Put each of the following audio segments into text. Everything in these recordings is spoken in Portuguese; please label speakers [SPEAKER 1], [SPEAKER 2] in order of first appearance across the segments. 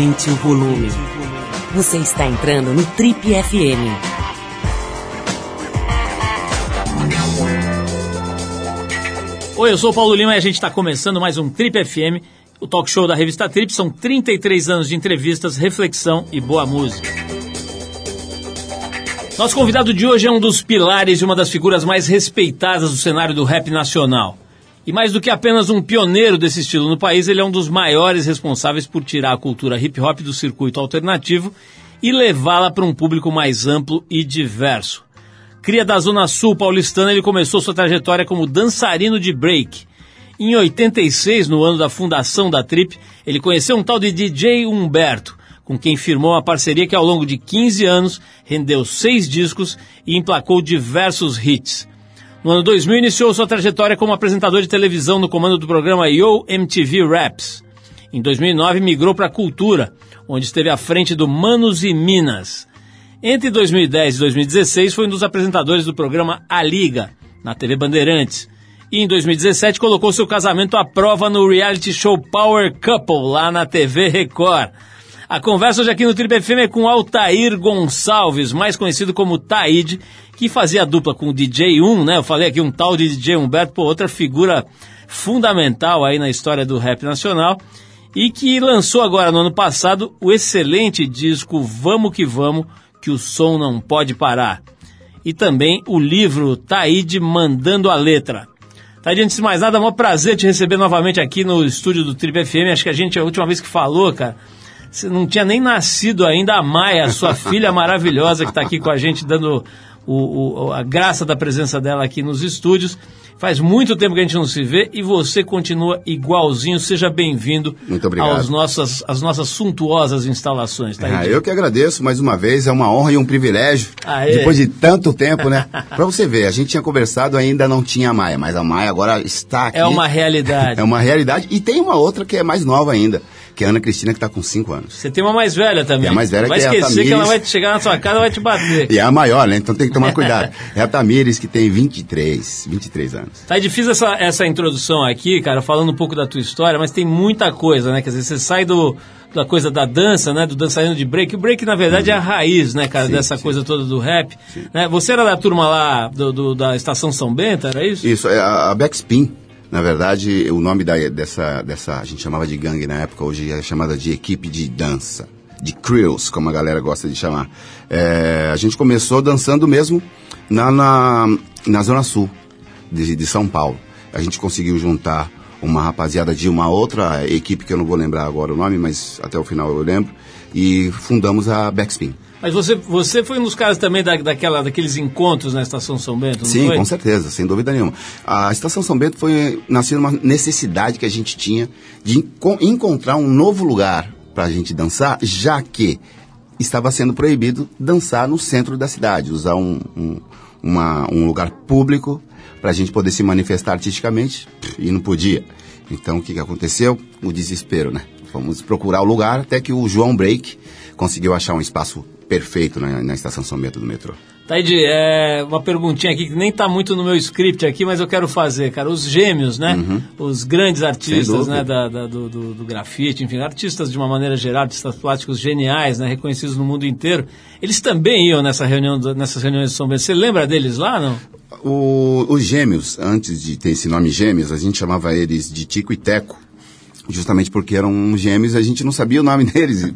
[SPEAKER 1] Aumente o volume. Você está entrando no Trip FM.
[SPEAKER 2] Oi, eu sou o Paulo Lima e a gente está começando mais um Trip FM, o talk show da revista Trip. São 33 anos de entrevistas, reflexão e boa música. Nosso convidado de hoje é um dos pilares e uma das figuras mais respeitadas do cenário do rap nacional. E mais do que apenas um pioneiro desse estilo no país, ele é um dos maiores responsáveis por tirar a cultura hip hop do circuito alternativo e levá-la para um público mais amplo e diverso. Cria da Zona Sul paulistana, ele começou sua trajetória como dançarino de break. Em 86, no ano da fundação da Trip, ele conheceu um tal de DJ Humberto, com quem firmou uma parceria que ao longo de 15 anos rendeu seis discos e emplacou diversos hits. No ano 2000, iniciou sua trajetória como apresentador de televisão no comando do programa Yo MTV Raps. Em 2009, migrou para a Cultura, onde esteve à frente do Manos e Minas. Entre 2010 e 2016, foi um dos apresentadores do programa A Liga, na TV Bandeirantes. E em 2017, colocou seu casamento à prova no reality show Power Couple, lá na TV Record. A conversa hoje aqui no Triple FM é com Altair Gonçalves, mais conhecido como Taíde, que fazia dupla com o DJ 1, né? Eu falei aqui um tal de DJ Humberto, pô, outra figura fundamental aí na história do rap nacional e que lançou agora no ano passado o excelente disco Vamos que Vamos, que o som não pode parar. E também o livro Taíde Mandando a Letra. Taíde, antes de mais nada, é um prazer te receber novamente aqui no estúdio do Triple FM. Acho que a gente, a última vez que falou, cara, você não tinha nem nascido ainda, a Maia, sua filha maravilhosa que está aqui com a gente, dando o, o, a graça da presença dela aqui nos estúdios. Faz muito tempo que a gente não se vê e você continua igualzinho. Seja bem-vindo às nossas, às nossas suntuosas instalações.
[SPEAKER 3] Tá ah, eu que agradeço mais uma vez, é uma honra e um privilégio. Aê. Depois de tanto tempo, né? Para você ver, a gente tinha conversado ainda não tinha a Maia, mas a Maia agora está aqui.
[SPEAKER 2] É uma realidade.
[SPEAKER 3] é uma realidade. E tem uma outra que é mais nova ainda que é a Ana Cristina, que está com 5 anos.
[SPEAKER 2] Você tem uma mais velha também.
[SPEAKER 3] E a mais velha
[SPEAKER 2] vai
[SPEAKER 3] que
[SPEAKER 2] é a
[SPEAKER 3] Tamires.
[SPEAKER 2] que ela vai chegar na sua casa e vai te bater.
[SPEAKER 3] e é a maior, né? Então tem que tomar cuidado. é a Tamires, que tem 23, 23 anos.
[SPEAKER 2] Tá difícil essa, essa introdução aqui, cara, falando um pouco da tua história, mas tem muita coisa, né? Quer dizer, você sai do, da coisa da dança, né? Do dançarino de break. O break, na verdade, uhum. é a raiz, né, cara, sim, dessa sim. coisa toda do rap. Né? Você era da turma lá do, do, da Estação São Bento, era isso?
[SPEAKER 3] Isso, é a, a Backspin na verdade, o nome da, dessa, dessa, a gente chamava de gangue na época, hoje é chamada de equipe de dança, de crews, como a galera gosta de chamar. É, a gente começou dançando mesmo na, na, na Zona Sul de, de São Paulo. A gente conseguiu juntar uma rapaziada de uma outra equipe, que eu não vou lembrar agora o nome, mas até o final eu lembro, e fundamos a Backspin.
[SPEAKER 2] Mas você, você foi um dos caras também da, daquela, daqueles encontros na Estação São Bento,
[SPEAKER 3] Sim,
[SPEAKER 2] foi?
[SPEAKER 3] com certeza, sem dúvida nenhuma. A Estação São Bento foi nasceu uma necessidade que a gente tinha de encontrar um novo lugar para a gente dançar, já que estava sendo proibido dançar no centro da cidade, usar um, um, uma, um lugar público para a gente poder se manifestar artisticamente e não podia. Então o que, que aconteceu? O desespero, né? Fomos procurar o lugar até que o João Break conseguiu achar um espaço perfeito na, na estação São Bento do metrô.
[SPEAKER 2] Taide, é uma perguntinha aqui que nem está muito no meu script aqui, mas eu quero fazer, cara. Os gêmeos, né? Uhum. Os grandes artistas, né? Da, da do, do, do, grafite, enfim, artistas de uma maneira geral, artistas plásticos geniais, né? Reconhecidos no mundo inteiro. Eles também iam nessa reunião, nessas reuniões de São Bento. Você lembra deles lá, não?
[SPEAKER 3] O, os gêmeos, antes de ter esse nome gêmeos, a gente chamava eles de Tico e Teco justamente porque eram gêmeos, a gente não sabia o nome deles.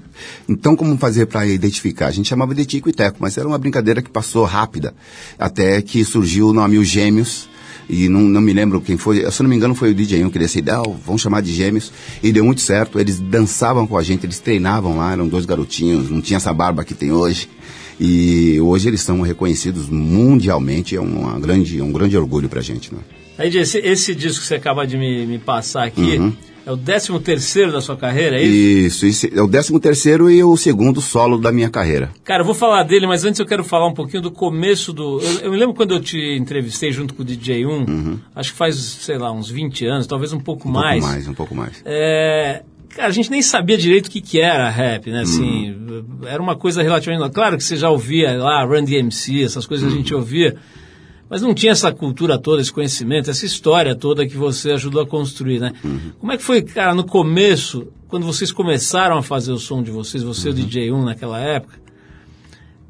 [SPEAKER 3] Então, como fazer para identificar? A gente chamava de Tico e Teco, mas era uma brincadeira que passou rápida, até que surgiu o nome Os Gêmeos, e não, não me lembro quem foi, se não me engano foi o DJ 1 que disse, ah, vamos chamar de gêmeos, e deu muito certo, eles dançavam com a gente, eles treinavam lá, eram dois garotinhos, não tinha essa barba que tem hoje, e hoje eles são reconhecidos mundialmente, é uma grande, um grande orgulho pra gente, né?
[SPEAKER 2] Aí, esse, esse disco que você acaba de me, me passar aqui, uhum é o 13 terceiro da sua carreira, é
[SPEAKER 3] isso? Isso, isso é o 13 terceiro e o segundo solo da minha carreira.
[SPEAKER 2] Cara, eu vou falar dele, mas antes eu quero falar um pouquinho do começo do... Eu, eu me lembro quando eu te entrevistei junto com o DJ 1, uhum. acho que faz, sei lá, uns 20 anos, talvez um pouco
[SPEAKER 3] um
[SPEAKER 2] mais.
[SPEAKER 3] Um pouco mais, um pouco mais.
[SPEAKER 2] É... Cara, a gente nem sabia direito o que, que era rap, né? Assim, uhum. era uma coisa relativamente... Claro que você já ouvia lá, Run DMC, essas coisas uhum. a gente ouvia... Mas não tinha essa cultura toda, esse conhecimento, essa história toda que você ajudou a construir, né? Uhum. Como é que foi, cara, no começo, quando vocês começaram a fazer o som de vocês, você uhum. e o DJ1 naquela época,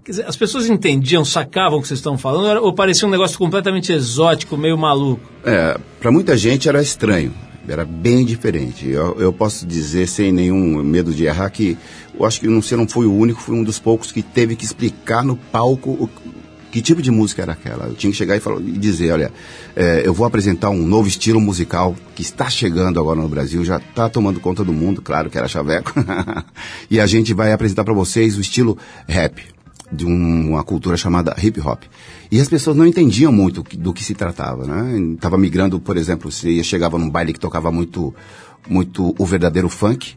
[SPEAKER 2] dizer, as pessoas entendiam, sacavam o que vocês estão falando, ou parecia um negócio completamente exótico, meio maluco?
[SPEAKER 3] É, para muita gente era estranho, era bem diferente. Eu, eu, posso dizer, sem nenhum medo de errar, que eu acho que não, você não foi o único, fui um dos poucos que teve que explicar no palco o, que tipo de música era aquela. Eu tinha que chegar e, falar, e dizer, olha, é, eu vou apresentar um novo estilo musical que está chegando agora no Brasil, já está tomando conta do mundo, claro que era chaveco. e a gente vai apresentar para vocês o estilo rap de um, uma cultura chamada hip hop. E as pessoas não entendiam muito do que se tratava, né? Tava migrando, por exemplo, você chegava num baile que tocava muito, muito o verdadeiro funk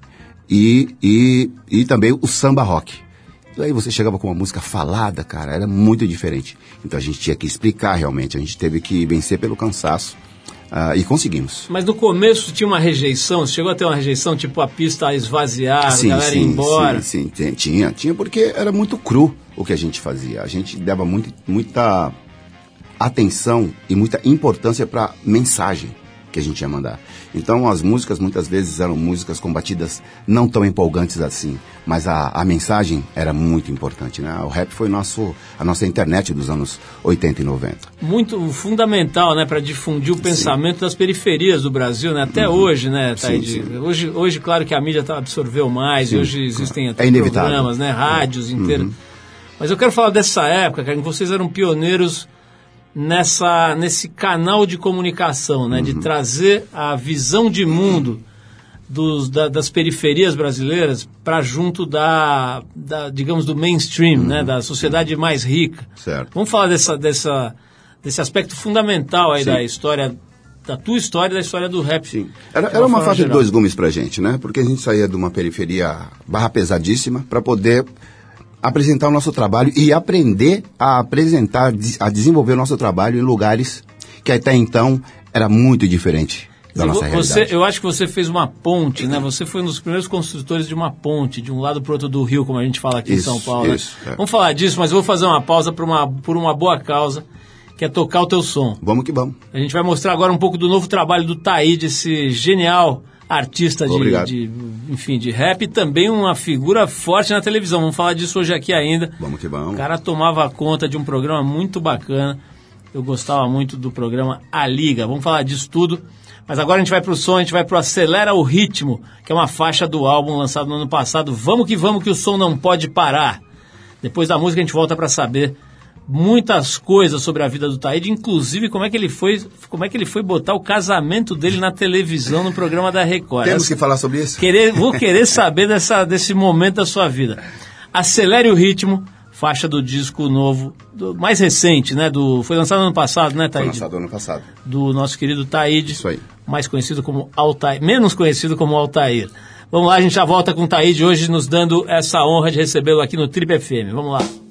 [SPEAKER 3] e, e, e também o samba rock. E aí você chegava com uma música falada, cara, era muito diferente. Então a gente tinha que explicar realmente, a gente teve que vencer pelo cansaço. Uh, e conseguimos.
[SPEAKER 2] Mas no começo tinha uma rejeição, chegou a ter uma rejeição, tipo a pista a esvaziar, sim, a galera sim, ir embora?
[SPEAKER 3] Sim, sim, tinha, tinha, porque era muito cru o que a gente fazia. A gente dava muito, muita atenção e muita importância para mensagem que a gente ia mandar. Então as músicas muitas vezes eram músicas com batidas não tão empolgantes assim, mas a, a mensagem era muito importante, né? O rap foi nosso, a nossa internet dos anos 80 e 90.
[SPEAKER 2] Muito fundamental, né, para difundir o pensamento sim. das periferias do Brasil, né? Até uhum. hoje, né? Sim, sim. Hoje, hoje, claro que a mídia tá, absorveu mais, e hoje existem até
[SPEAKER 3] é
[SPEAKER 2] programas, né, rádios inteiros. Uhum. Mas eu quero falar dessa época, cara, em que vocês eram pioneiros nessa, nesse canal de comunicação, né? Uhum. De trazer a visão de mundo dos, da, das periferias brasileiras para junto da, da, digamos, do mainstream, né? uhum. né? Da sociedade mais rica.
[SPEAKER 3] Certo.
[SPEAKER 2] Vamos falar dessa, dessa, desse aspecto fundamental aí Sim. da história da tua história e da história do rap.
[SPEAKER 3] Sim. Era, era uma faixa de dois gumes pra gente, né? Porque a gente saía de uma periferia barra pesadíssima para poder apresentar o nosso trabalho e aprender a apresentar, a desenvolver o nosso trabalho em lugares que até então era muito diferente da nossa
[SPEAKER 2] você,
[SPEAKER 3] realidade.
[SPEAKER 2] Eu acho que você fez uma ponte, né? Você foi um dos primeiros construtores de uma ponte, de um lado para o outro do rio, como a gente fala aqui
[SPEAKER 3] isso,
[SPEAKER 2] em São Paulo. Né?
[SPEAKER 3] Isso,
[SPEAKER 2] né? é. Vamos falar disso, mas eu vou fazer uma pausa por uma, por uma boa causa, que é tocar o teu som.
[SPEAKER 3] Vamos que vamos.
[SPEAKER 2] A gente vai mostrar agora um pouco do novo trabalho do Taíde, esse genial artista de, de, enfim, de rap e também uma figura forte na televisão. Vamos falar disso hoje aqui ainda.
[SPEAKER 3] Vamos que vamos.
[SPEAKER 2] O cara tomava conta de um programa muito bacana. Eu gostava muito do programa A Liga. Vamos falar disso tudo. Mas agora a gente vai pro som, a gente vai pro Acelera o Ritmo, que é uma faixa do álbum lançado no ano passado. Vamos que vamos que o som não pode parar. Depois da música a gente volta para saber muitas coisas sobre a vida do Taíde, inclusive como é que ele foi, como é que ele foi botar o casamento dele na televisão no programa da Record.
[SPEAKER 3] Temos que falar sobre isso.
[SPEAKER 2] Querer, vou querer saber dessa, desse momento da sua vida. Acelere o ritmo, faixa do disco novo, do, mais recente, né? Do, foi lançado ano passado, né, Taíde?
[SPEAKER 3] Foi lançado ano passado.
[SPEAKER 2] Do nosso querido Taíde.
[SPEAKER 3] Isso aí.
[SPEAKER 2] Mais conhecido como Altair, menos conhecido como Altair. Vamos lá, a gente já volta com o Taíde hoje nos dando essa honra de recebê-lo aqui no Trip FM. Vamos lá.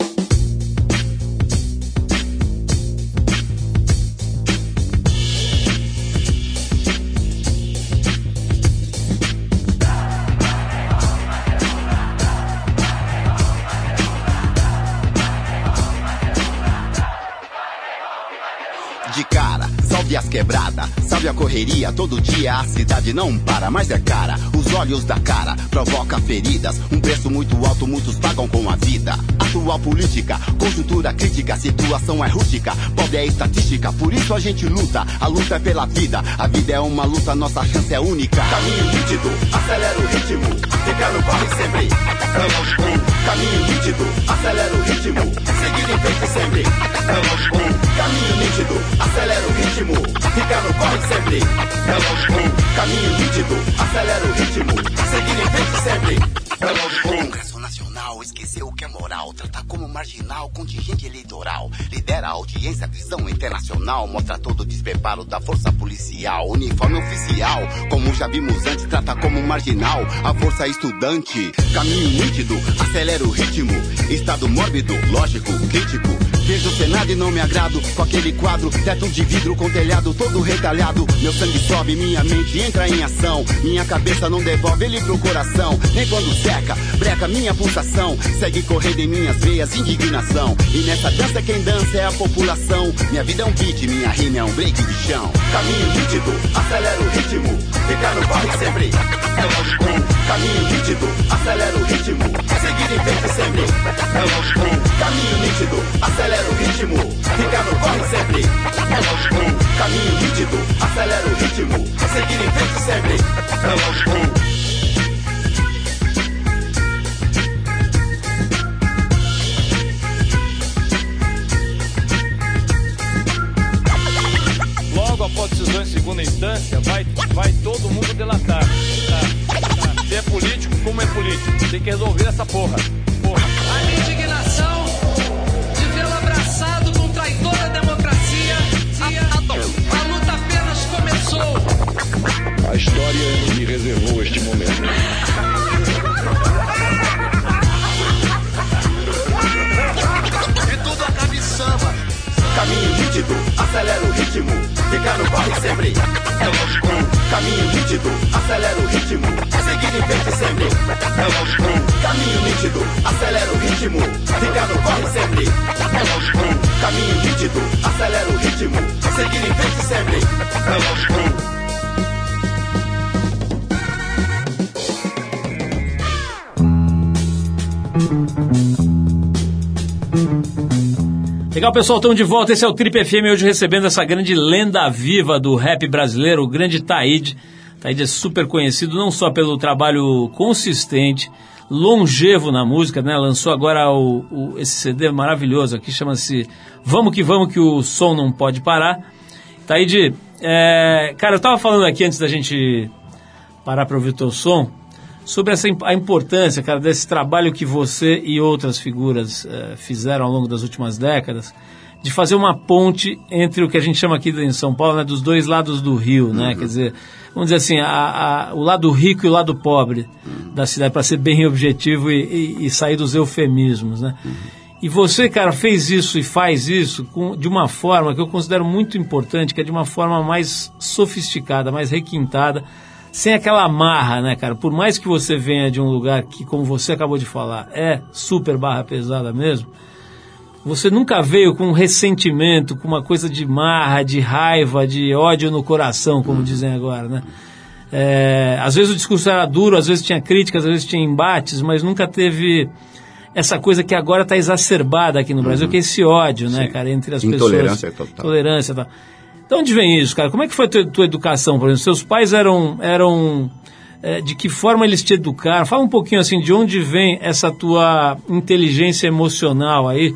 [SPEAKER 4] A correria, todo dia a cidade não para, mas é cara. Os olhos da cara provoca feridas. Um preço muito alto, muitos pagam com a vida. Atual política, conjuntura crítica, situação é rústica. Pobre é estatística, por isso a gente luta. A luta é pela vida, a vida é uma luta, nossa chance é única. Caminho nítido, acelera o ritmo. Fica no corre sempre. Vamos com caminho nítido, acelera o ritmo. Seguir em frente sempre. Vamos com caminho nítido, acelera o ritmo. Fica no corre sempre. Hello Boom, caminho nítido, acelera o ritmo. Seguir em frente sempre. Hello Nacional esqueceu o que é moral. Trata como marginal contingente eleitoral. Lidera a audiência, visão internacional. Mostra todo o despreparo da força policial. Uniforme oficial, como já vimos antes. Trata como marginal a força estudante. Caminho nítido, acelera o ritmo. Estado mórbido, lógico, crítico Vejo o Senado e não me agrado com aquele quadro, teto de vidro com telhado todo retalhado. Meu sangue sobe, minha mente entra em ação. Minha cabeça não devolve ele pro coração, nem quando seca. Breca minha pulsação. Segue correndo em minhas veias, indignação. E nessa dança quem dança é a população. Minha vida é um beat, minha rima é um break de chão. Caminho nítido, acelera o ritmo. Ficar no corre sempre. É lógico. Caminho nítido, acelera o ritmo. Seguir em frente sempre. É lógico. Caminho nítido, acelera o ritmo. Ficar no corre sempre. É lógico. Caminho nítido, acelera o ritmo. Seguir em frente sempre. É lógico.
[SPEAKER 5] Instância, vai, vai todo mundo delatar. Tá, tá. Se é político, como é político? Tem que resolver essa porra. Porra.
[SPEAKER 6] A minha indignação de vê-lo abraçado com traidor da democracia. A, a- a luta apenas começou.
[SPEAKER 7] A história me reservou este momento.
[SPEAKER 4] Caminho nítido, acelera o ritmo. Ficar no corre sempre. É. Caminho nítido, acelera o ritmo. Seguir em frente sempre. É. Caminho nítido, acelera o ritmo. Ficar no corre sempre. É. Caminho nítido, acelera o ritmo. Seguir em frente sempre. É.
[SPEAKER 2] Legal, pessoal, estamos de volta. Esse é o Trip FM, hoje recebendo essa grande lenda viva do rap brasileiro, o grande Taíde. Taíde é super conhecido não só pelo trabalho consistente, longevo na música, né? Lançou agora o, o- esse CD maravilhoso aqui, chama-se Vamos que Vamos, que o som não pode parar. Taíde, é, cara, eu tava falando aqui antes da gente parar para ouvir o teu som, sobre essa, a importância, cara, desse trabalho que você e outras figuras eh, fizeram ao longo das últimas décadas, de fazer uma ponte entre o que a gente chama aqui em São Paulo, né, dos dois lados do rio, né? Quer dizer, vamos dizer assim, a- a- o lado rico e o lado pobre da cidade, para ser bem objetivo e, e- e sair dos eufemismos, né? E você, cara, fez isso e faz isso com- de uma forma que eu considero muito importante, que é de uma forma mais sofisticada, mais requintada, sem aquela amarra, né, cara? Por mais que você venha de um lugar que, como você acabou de falar, é super barra pesada mesmo, você nunca veio com um ressentimento, com uma coisa de marra, de raiva, de ódio no coração, como dizem agora, né? É, às vezes o discurso era duro, às vezes tinha críticas, às vezes tinha embates, mas nunca teve essa coisa que agora está exacerbada aqui no Brasil, que é esse ódio, né, cara, entre as
[SPEAKER 3] Intolerância
[SPEAKER 2] pessoas.
[SPEAKER 3] total.
[SPEAKER 2] Intolerância total. De onde vem isso, cara? Como é que foi a tua, tua educação, por exemplo? Seus pais eram, eram é, de que forma eles te educaram? Fala um pouquinho assim, de onde vem essa tua inteligência emocional aí,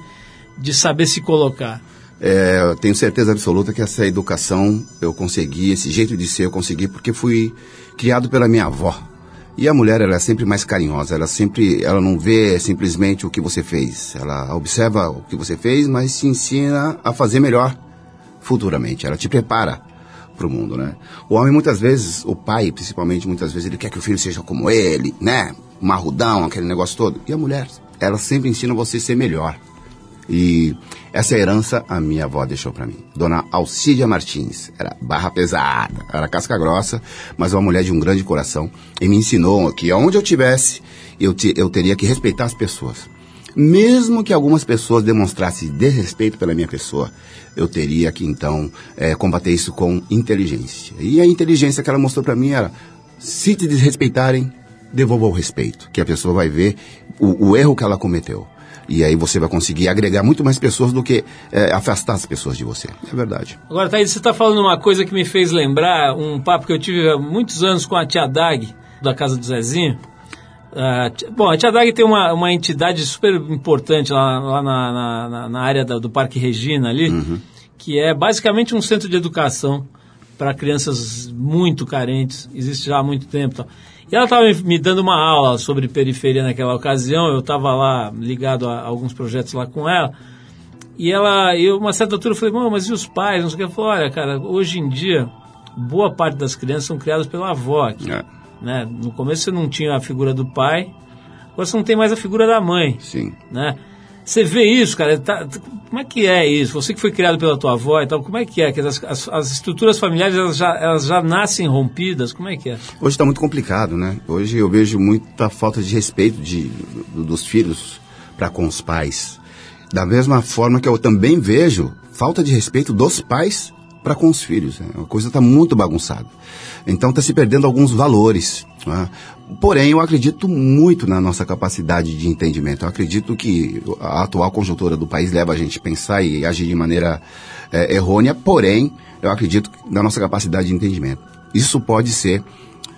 [SPEAKER 2] de saber se colocar?
[SPEAKER 3] É, eu tenho certeza absoluta que essa educação eu consegui, esse jeito de ser eu consegui porque fui criado pela minha avó. E a mulher ela é sempre mais carinhosa, ela sempre, ela não vê simplesmente o que você fez, ela observa o que você fez, mas te ensina a fazer melhor futuramente. Ela te prepara para o mundo, né? O homem muitas vezes, o pai principalmente muitas vezes ele quer que o filho seja como ele, né? Marrudão, aquele negócio todo. E a mulher, ela sempre ensina você a ser melhor. E essa herança a minha avó deixou para mim. Dona Alcídia Martins. Era barra pesada, era casca grossa, mas uma mulher de um grande coração. E me ensinou que aonde eu tivesse, eu, te- eu teria que respeitar as pessoas. Mesmo que algumas pessoas demonstrassem desrespeito pela minha pessoa, eu teria que então eh, combater isso com inteligência. E a inteligência que ela mostrou para mim era: se te desrespeitarem, devolva o respeito, que a pessoa vai ver o, o erro que ela cometeu. E aí você vai conseguir agregar muito mais pessoas do que eh, afastar as pessoas de você. É verdade.
[SPEAKER 2] Agora, Thaís, você está falando uma coisa que me fez lembrar um papo que eu tive há muitos anos com a tia Dag, da casa do Zezinho. Ti- bom, a tia Dag tem uma, uma entidade super importante lá, lá na, na- na- área da- do Parque Regina ali, que é basicamente um centro de educação para crianças muito carentes, existe já há muito tempo. e tal. E ela estava me, dando uma aula sobre periferia naquela ocasião, eu estava lá ligado a alguns projetos lá com ela, e ela, eu, uma certa altura, eu falei, "Bom, mas e os pais? Não sei o que. Ela falou, olha, cara, hoje em dia, boa parte das crianças são criadas pela avó aqui.
[SPEAKER 3] É,
[SPEAKER 2] Né? No começo você não tinha a figura do pai, agora você não tem mais a figura da mãe.
[SPEAKER 3] sim.
[SPEAKER 2] Né? Você vê isso, cara? tá- como é que é isso? Você que foi criado pela tua avó e tal, como é que é? Que as, as- as estruturas familiares elas já, elas já nascem rompidas? Como é que é?
[SPEAKER 3] Hoje está muito complicado, né? Hoje eu vejo muita falta de respeito de, do- dos filhos para com os pais. Da mesma forma que eu também vejo falta de respeito dos pais para com os filhos. Né? A coisa está muito bagunçada. Então está se perdendo alguns valores. né? Porém, eu acredito muito na nossa capacidade de entendimento. Eu acredito que a atual conjuntura do país leva a gente a pensar e agir de maneira eh, errônea, porém, eu acredito na nossa capacidade de entendimento. Isso pode ser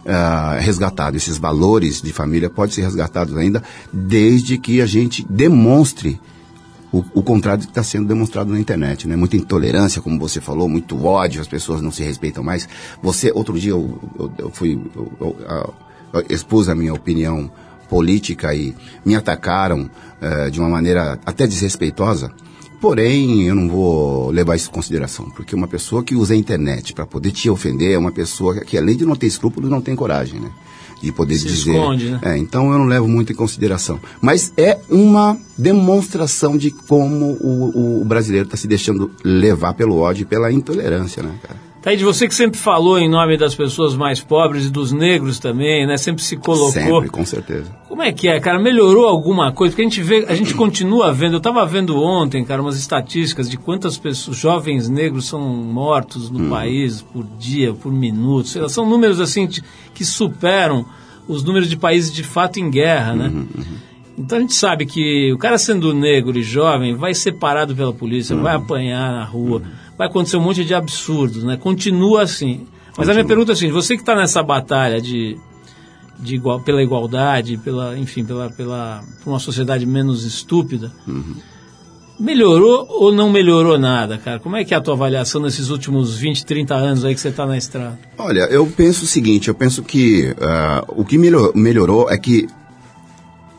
[SPEAKER 3] ah, resgatado, esses valores de família podem ser resgatados ainda, desde que a gente demonstre o, o contrário do que está sendo demonstrado na internet, né? Muita intolerância, como você falou, muito ódio, as pessoas não se respeitam mais. Você, outro dia eu, eu, eu fui, eu, eu, expus a minha opinião política e me atacaram eh, de uma maneira até desrespeitosa. Porém, eu não vou levar isso em consideração, porque uma pessoa que usa a internet para poder te ofender é uma pessoa que, além de não ter escrúpulos, não tem coragem, né? De poder
[SPEAKER 2] Se
[SPEAKER 3] dizer.
[SPEAKER 2] esconde, né?
[SPEAKER 3] É, então eu não levo muito em consideração. Mas é uma demonstração de como o, o brasileiro está se deixando levar pelo ódio e pela intolerância, né, cara?
[SPEAKER 2] Taíde, você que sempre falou em nome das pessoas mais pobres e dos negros também, né? Sempre se colocou.
[SPEAKER 3] Sempre, com certeza.
[SPEAKER 2] Como é que é, cara? Melhorou alguma coisa? Porque a gente vê, a gente continua vendo. Eu estava vendo ontem, cara, umas estatísticas de quantas pessoas, jovens negros são mortos no país por dia, por minuto. Lá, são números assim que superam os números de países de fato em guerra, né? Então a gente sabe que o cara sendo negro e jovem vai ser parado pela polícia, vai apanhar na rua, vai acontecer um monte de absurdos, né? Continua assim. Mas a minha pergunta é assim, você que está nessa batalha de, de igual, pela igualdade, pela, enfim, pela, pela por uma sociedade menos estúpida, melhorou ou não melhorou nada, cara? Como é que é a tua avaliação nesses últimos 20, 30 anos aí que você está na estrada?
[SPEAKER 3] Olha, eu penso o seguinte, eu penso que ah, o que melhor- melhorou é que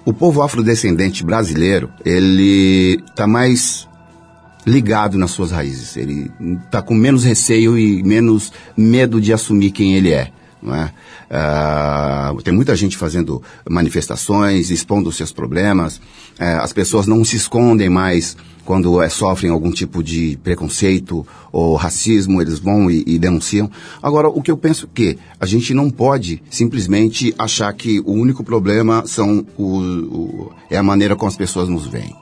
[SPEAKER 3] o povo afrodescendente brasileiro, ele está mais ligado nas suas raízes. Ele está com menos receio e menos medo de assumir quem ele é. É? Ah, tem muita gente fazendo manifestações, expondo os seus problemas. Eh, as pessoas não se escondem mais quando eh, sofrem algum tipo de preconceito ou racismo, eles vão e, e denunciam. Agora, o que eu penso que a gente não pode simplesmente achar que o único problema são o, o- é a maneira como as pessoas nos veem.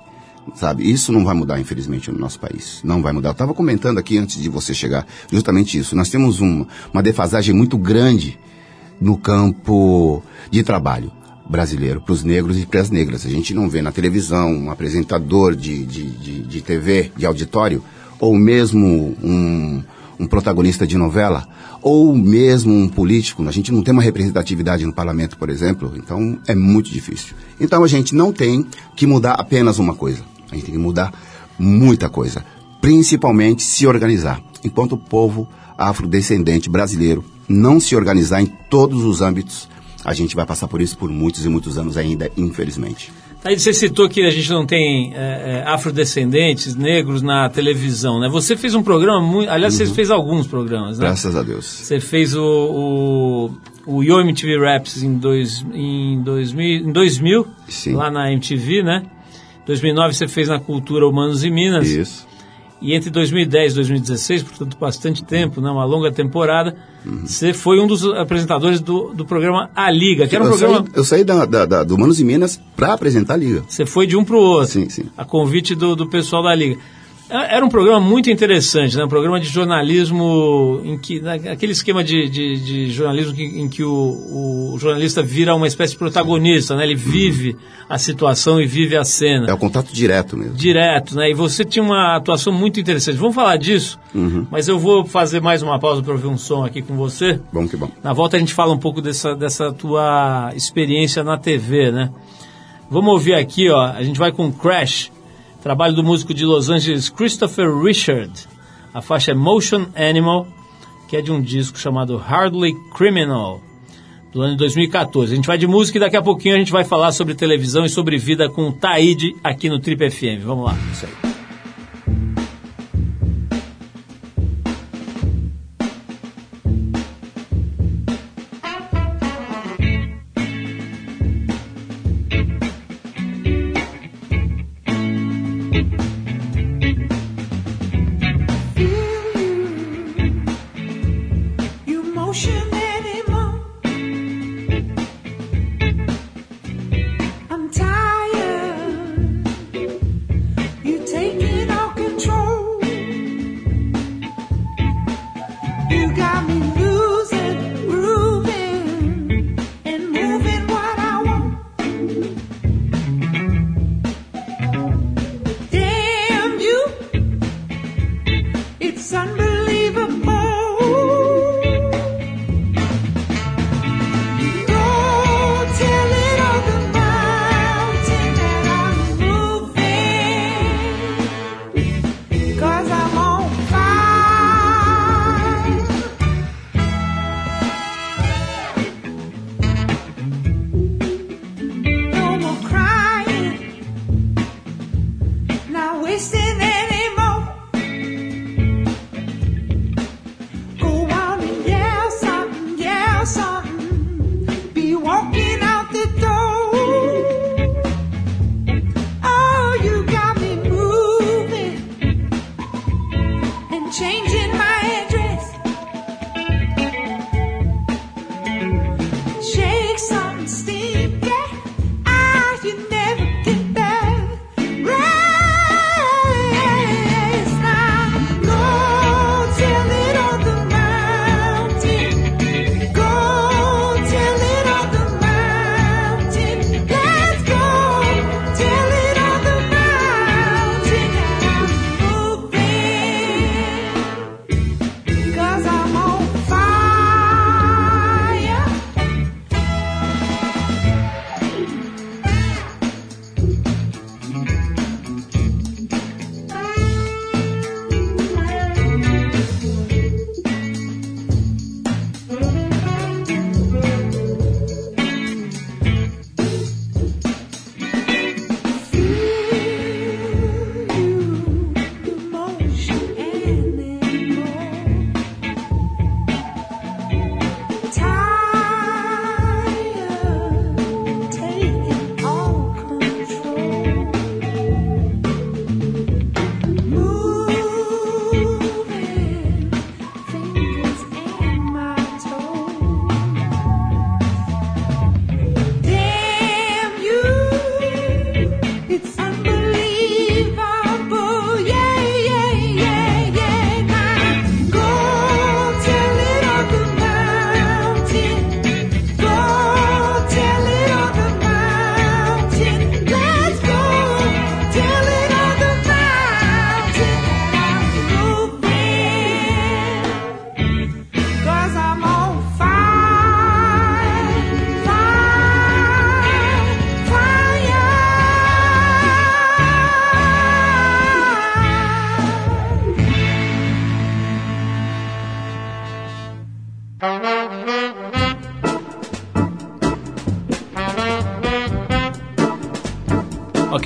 [SPEAKER 3] Sabe, isso não vai mudar, infelizmente, no nosso país. Não vai mudar. Eu estava comentando aqui antes de você chegar justamente isso. Nós temos um- uma defasagem muito grande no campo de trabalho brasileiro para os negros e para as negras. A gente não vê na televisão um apresentador de, de, de, de TV, de auditório, ou mesmo um, um protagonista de novela, ou mesmo um político. A gente não tem uma representatividade no parlamento, por exemplo, então é muito difícil. Então a gente não tem que mudar apenas uma coisa. A gente tem que mudar muita coisa. Principalmente se organizar. Enquanto o povo afrodescendente brasileiro não se organizar em todos os âmbitos, a gente vai passar por isso por muitos e muitos anos ainda, infelizmente.
[SPEAKER 2] Aí você citou que a gente não tem é, é, afrodescendentes, negros na televisão, né? Você fez um programa, muito, aliás, você fez alguns programas, né?
[SPEAKER 3] Graças a Deus.
[SPEAKER 2] Você fez o, o, o Yo MTV Raps em, dois, em, 2000, em 2000
[SPEAKER 3] Sim.
[SPEAKER 2] lá na MTV, né? 2009 você fez na Cultura Humanos e Minas.
[SPEAKER 3] Isso.
[SPEAKER 2] E entre 2010 e 2016, portanto bastante tempo, né? uma longa temporada, você foi um dos apresentadores do, do programa A Liga, que era um
[SPEAKER 3] eu,
[SPEAKER 2] programa...
[SPEAKER 3] saí, eu saí da, da, da- do Manos e Minas para apresentar a Liga.
[SPEAKER 2] Você foi de um para o outro,
[SPEAKER 3] Sim, sim.
[SPEAKER 2] a convite do, do pessoal da Liga. É- Era um programa muito interessante, né? um programa de jornalismo, em que, na- aquele esquema de, de, de jornalismo que- em que o, o jornalista vira uma espécie de protagonista, né? ele vive a situação e vive a cena.
[SPEAKER 3] É o contato direto mesmo.
[SPEAKER 2] Direto, né? E você tinha uma atuação muito interessante. Vamos falar disso, mas eu vou fazer mais uma pausa para ouvir um som aqui com você.
[SPEAKER 3] Bom que bom.
[SPEAKER 2] Na volta a gente fala um pouco dessa, dessa tua experiência na TV, né? Vamos ouvir aqui, ó. A gente vai com Crash, trabalho do músico de Los Angeles Christopher Richard. A faixa é Motion Animal, que é de um disco chamado Hardly Criminal, do ano de 2014. A gente vai de música e daqui a pouquinho a gente vai falar sobre televisão e sobre vida com o Taíde aqui no Trip FM. Vamos lá. Isso aí.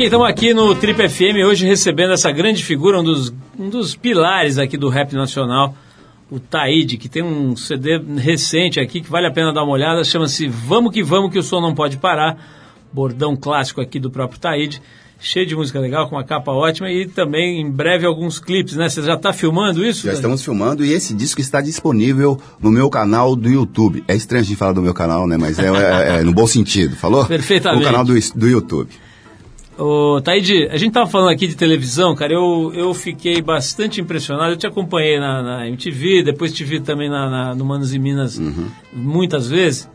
[SPEAKER 2] Ok, estamos aqui no Trip FM hoje recebendo essa grande figura, um dos, um dos pilares aqui do rap nacional, o Taíde, que tem um CD recente aqui que vale a pena dar uma olhada, chama-se Vamos que Vamos que o som não pode parar, bordão clássico aqui do próprio Taíde, cheio de música legal, com uma capa ótima e também em breve alguns clipes, né? Você já está filmando isso?
[SPEAKER 3] Já estamos filmando e esse disco está disponível no meu canal do YouTube. É estranho a gente falar do meu canal, né? Mas é, é- é no bom sentido, falou?
[SPEAKER 2] Perfeitamente.
[SPEAKER 3] No canal do, do YouTube.
[SPEAKER 2] Ô, Taíde, a gente tava falando aqui de televisão, cara, eu, eu fiquei bastante impressionado, eu te acompanhei na, na MTV, depois te vi também na, na- no Manos e Minas muitas vezes,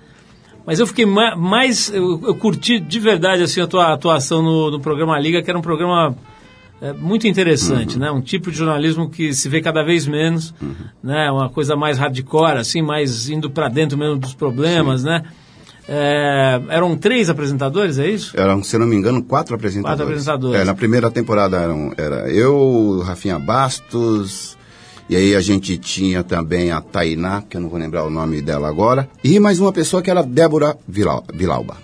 [SPEAKER 2] mas eu fiquei ma- mais, eu, eu curti de verdade assim, a tua atuação no, no programa Liga, que era um programa é, muito interessante, né? Um tipo de jornalismo que se vê cada vez menos, né? Uma coisa mais hardcore, assim, mais indo para dentro mesmo dos problemas, né? É, eram três apresentadores, é isso?
[SPEAKER 3] Eram, se eu não me engano, quatro apresentadores.
[SPEAKER 2] Quatro apresentadores.
[SPEAKER 3] É, na primeira temporada eram, era eu, Rafinha Bastos, e aí a gente tinha também a Tainá, que eu não vou lembrar o nome dela agora, e mais uma pessoa que era Débora Vilau- Vilauba.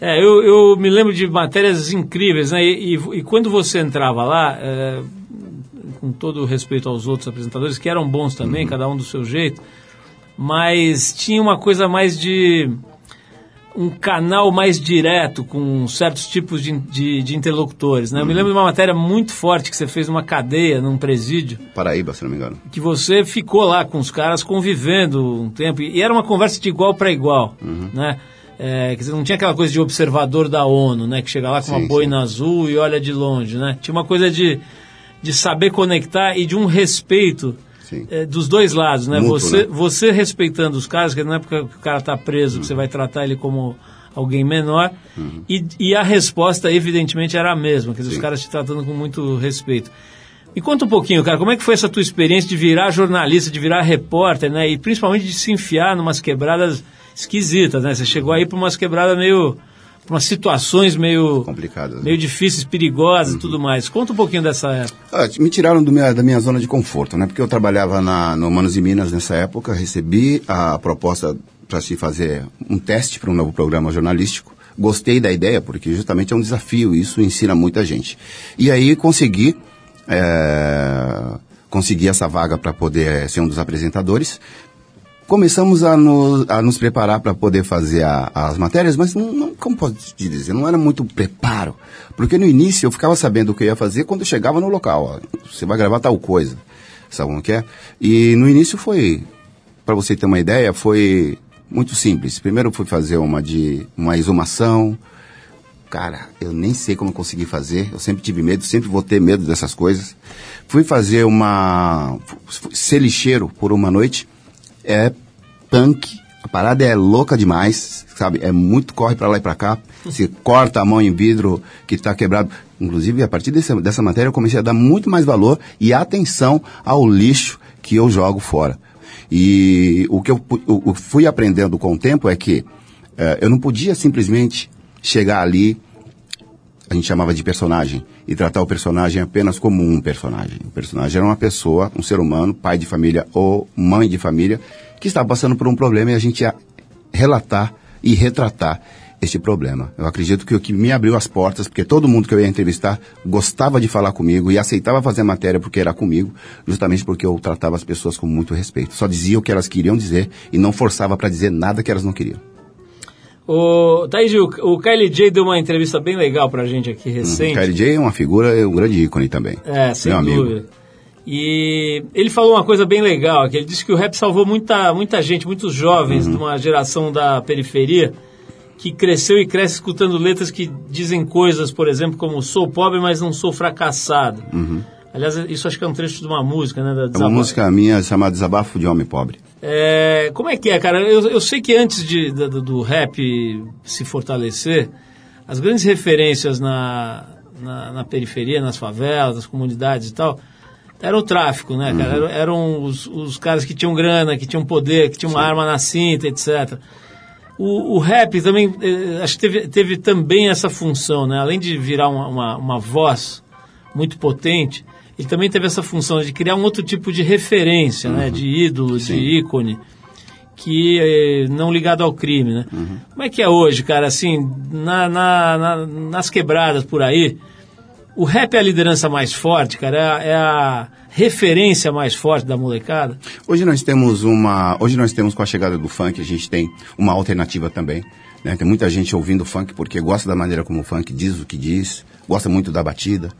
[SPEAKER 2] É, eu, eu me lembro de matérias incríveis, né? E, e- e quando você entrava lá, é, com todo o respeito aos outros apresentadores, que eram bons também, cada um do seu jeito, mas tinha uma coisa mais de um canal mais direto com certos tipos de, de, de interlocutores, né? Eu me lembro de uma matéria muito forte que você fez numa cadeia, num presídio,
[SPEAKER 3] Paraíba, se não me engano.
[SPEAKER 2] que você ficou lá com os caras convivendo um tempo e, era uma conversa de igual para igual, né? É, dizer, não tinha aquela coisa de observador da ONU, né? Que chega lá com uma
[SPEAKER 3] Sim,
[SPEAKER 2] boina azul e olha de longe, né? Tinha uma coisa de, de saber conectar e de um respeito
[SPEAKER 3] Sim.
[SPEAKER 2] É, dos dois lados, né?
[SPEAKER 3] Mútuo,
[SPEAKER 2] você,
[SPEAKER 3] né?
[SPEAKER 2] você respeitando os caras, que não é porque o cara está preso que você vai tratar ele como alguém menor, e, e a resposta, evidentemente, era a mesma, quer dizer, os caras te tratando com muito respeito. Me conta um pouquinho, cara, como é que foi essa tua experiência de virar jornalista, de virar repórter, né? E principalmente de se enfiar numas quebradas esquisitas, né? Você chegou aí para umas quebradas meio. Umas situações meio.
[SPEAKER 3] Complicadas, né?
[SPEAKER 2] meio difíceis, perigosas e tudo mais. Conta um pouquinho dessa época.
[SPEAKER 3] Ah, me tiraram minha- da minha zona de conforto, né? Porque eu trabalhava na, no Manos e Minas nessa época, recebi a proposta para se fazer um teste para um novo programa jornalístico, gostei da ideia, porque justamente é um desafio, isso ensina muita gente. E aí consegui, é, consegui essa vaga para poder ser um dos apresentadores. Começamos a, no- a nos preparar para poder fazer a- as matérias, mas não, não- como posso te dizer, não era muito preparo. Porque no início eu ficava sabendo o que eu ia fazer quando eu chegava no local. ó, você vai gravar tal coisa, sabe como que é? E no início foi, para você ter uma ideia, foi muito simples. Primeiro eu fui fazer uma de uma exumação. Cara, eu nem sei como eu consegui fazer. Eu sempre tive medo, sempre vou ter medo dessas coisas. Fui fazer uma. ser lixeiro por uma noite. É punk. A parada é louca demais, sabe? É muito corre pra lá e pra cá. Se corta a mão em vidro que tá quebrado. Inclusive, a partir desse, dessa matéria, eu comecei a dar muito mais valor e atenção ao lixo que eu jogo fora. E o que eu, eu- fui aprendendo com o tempo é que eh, eu não podia simplesmente chegar ali a gente chamava de personagem, e tratar o personagem apenas como um personagem. O personagem era uma pessoa, um ser humano, pai de família ou mãe de família, que estava passando por um problema e a gente ia relatar e retratar este problema. Eu acredito que o que me abriu as portas, porque todo mundo que eu ia entrevistar gostava de falar comigo e aceitava fazer matéria porque era comigo, justamente porque eu tratava as pessoas com muito respeito. Só dizia o que elas queriam dizer e não forçava para dizer nada que elas não queriam.
[SPEAKER 2] O, Thaís, o, o Kylie J deu uma entrevista bem legal pra gente aqui recente.
[SPEAKER 3] Kylie J é uma figura, é um grande ícone também.
[SPEAKER 2] É, sem
[SPEAKER 3] Meu amigo.
[SPEAKER 2] dúvida. E ele falou uma coisa bem legal, que ele disse que o rap salvou muita, muita gente, muitos jovens
[SPEAKER 3] Uhum.
[SPEAKER 2] de uma geração da periferia que cresceu e cresce escutando letras que dizem coisas, por exemplo, como sou pobre, mas não sou fracassado. Aliás, isso acho que é um trecho de uma música, né? Da
[SPEAKER 3] Uhum. É uma música minha chamada Desabafo de Homem Pobre.
[SPEAKER 2] É, como é que é, cara? Eu, eu sei que antes de, do, do rap se fortalecer, as grandes referências na, na, na periferia, nas favelas, nas comunidades e tal, era o tráfico, né, cara? Eram, eram os, os caras que tinham grana, que tinham poder, que tinham uma arma na cinta, etc. O, o rap também, eh, acho que teve, teve também essa função, né? Além de virar uma, uma, uma voz muito potente, ele também teve essa função de criar um outro tipo de referência, né? De ídolo, de ícone, que eh, não ligado ao crime, né? Como é que é hoje, cara? Assim, na, na- na- nas quebradas por aí, o rap é a liderança mais forte, cara? É a, é a referência mais forte da molecada?
[SPEAKER 3] Hoje nós temos uma, hoje nós temos com a chegada do funk, a gente tem uma alternativa também. Né? Tem muita gente ouvindo funk porque gosta da maneira como o funk diz o que diz, gosta muito da batida.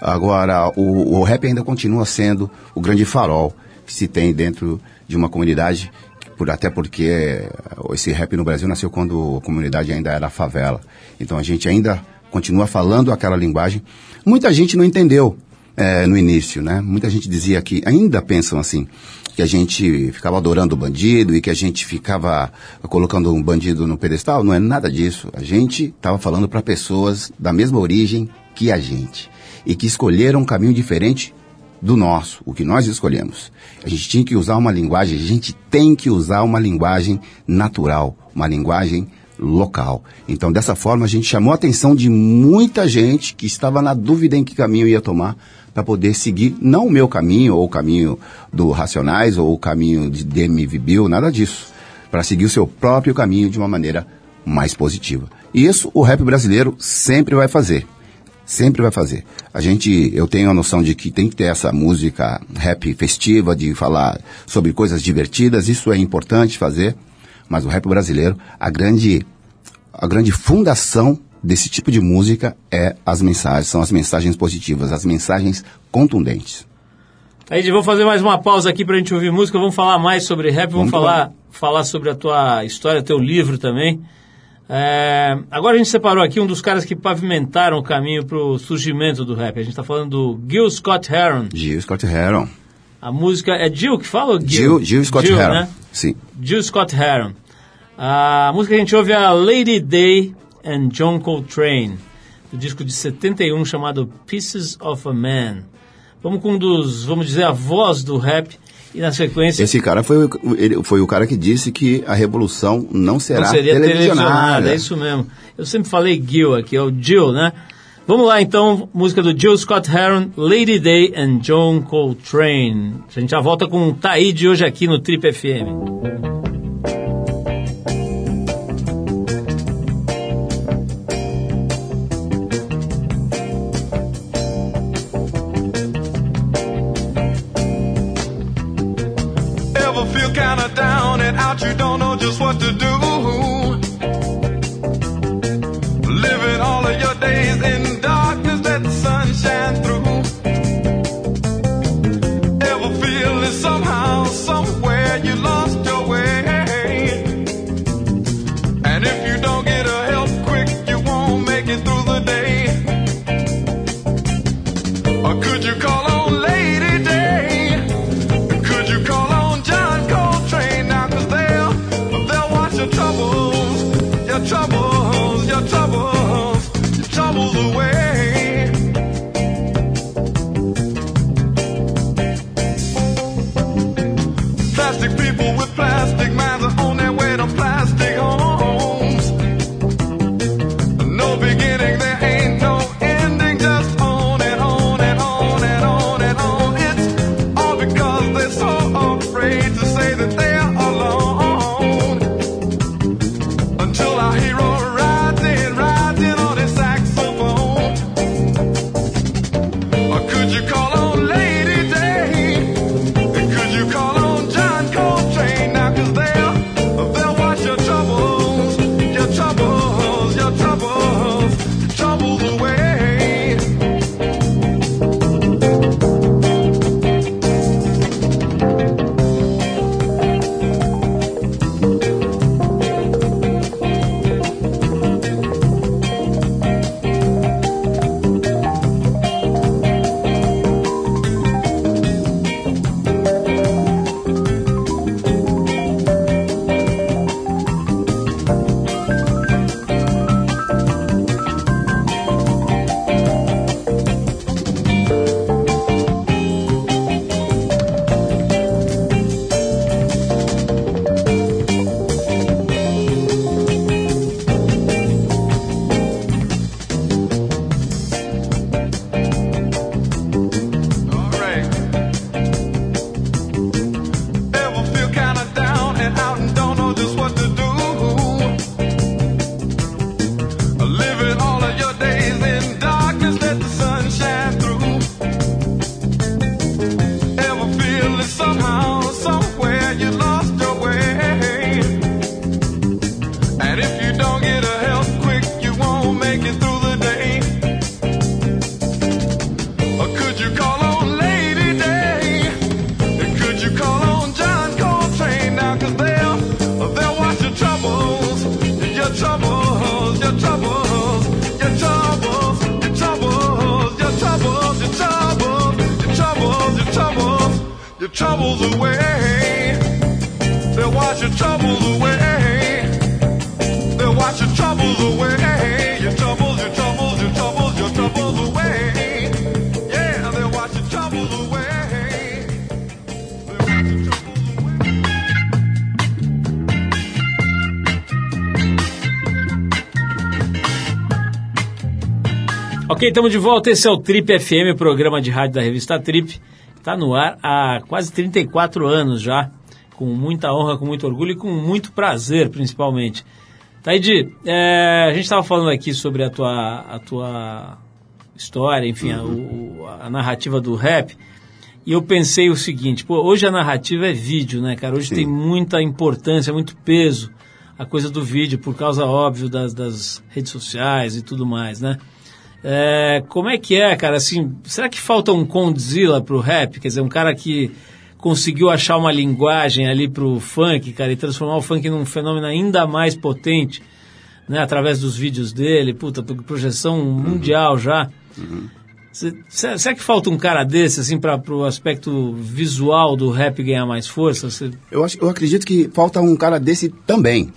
[SPEAKER 3] Agora, o, o rap ainda continua sendo o grande farol que se tem dentro de uma comunidade, por, até porque eh, esse rap no Brasil nasceu quando a comunidade ainda era favela. Então a gente ainda continua falando aquela linguagem. Muita gente não entendeu eh, no início, né? Muita gente dizia que ainda pensam assim, que a gente ficava adorando o bandido e que a gente ficava colocando um bandido no pedestal. Não é nada disso. A gente estava falando para pessoas da mesma origem que a gente e que escolheram um caminho diferente do nosso, o que nós escolhemos. A gente tinha que usar uma linguagem, a gente tem que usar uma linguagem natural, uma linguagem local. Então, dessa forma, a gente chamou a atenção de muita gente que estava na dúvida em que caminho ia tomar para poder seguir, não o meu caminho, ou o caminho do Racionais, ou o caminho de DMV Bill, nada disso. Para seguir o seu próprio caminho de uma maneira mais positiva. E isso o rap brasileiro sempre vai fazer sempre vai fazer. A gente, eu tenho a noção de que tem que ter essa música rap festiva, de falar sobre coisas divertidas, isso é importante fazer, mas o rap brasileiro, a grande, a grande fundação desse tipo de música é as mensagens, são as mensagens positivas, as mensagens contundentes.
[SPEAKER 2] Aí, vamos fazer mais uma pausa aqui pra gente ouvir música, vamos falar mais sobre rap, vamos,
[SPEAKER 3] Vamos
[SPEAKER 2] falar, falar sobre a tua história, teu livro também. É, agora a gente separou aqui um dos caras que pavimentaram o caminho pro surgimento do rap. A gente está falando do Gil Scott Heron.
[SPEAKER 3] Gil Scott Heron.
[SPEAKER 2] A música é Gil que fala Gil?
[SPEAKER 3] Gil, Gil Scott
[SPEAKER 2] Gil,
[SPEAKER 3] Heron.
[SPEAKER 2] né?
[SPEAKER 3] Sim.
[SPEAKER 2] Gil Scott Heron. A música que a gente ouve é a Lady Day and John Coltrane, do disco de 71 chamado Pieces of a Man. Vamos com um dos, vamos dizer, a voz do rap e na sequência
[SPEAKER 3] Esse cara foi, o- ele, foi o cara que disse que a revolução não será
[SPEAKER 2] não seria televisionada. É isso mesmo. Eu sempre falei Gil aqui, é o Gil, né? Vamos lá então, música do Gil Scott Heron, Lady Day and John Coltrane. A gente já volta com o Taíde hoje aqui no Trip FM.
[SPEAKER 8] Your troubles away. They'll wash your troubles away. They'll wash your troubles away. Your troubles, your troubles, your troubles, your troubles away.
[SPEAKER 2] Ok, estamos de volta. Esse é o Trip FM, o programa de rádio da revista Trip. Está no ar há quase 34 anos já, com muita honra, com muito orgulho e com muito prazer, principalmente. Taidi, é, a gente estava falando aqui sobre a tua, a tua história, enfim, a, o- a narrativa do rap. E eu pensei o seguinte, pô, hoje a narrativa é vídeo, né, cara? Hoje
[SPEAKER 3] Sim.
[SPEAKER 2] tem muita importância, muito peso a coisa do vídeo, por causa, óbvio, das, das redes sociais e tudo mais, né? É, como é que é, cara? Assim, será que falta um Condzilla pro rap? Quer dizer, um cara que conseguiu achar uma linguagem ali pro funk, cara, e transformar o funk num fenômeno ainda mais potente, né? Através dos vídeos dele, puta, projeção mundial já. Cê- será que falta um cara desse, assim, para pro aspecto visual do rap ganhar mais força?
[SPEAKER 3] Eu, acho, eu acredito que falta um cara desse também,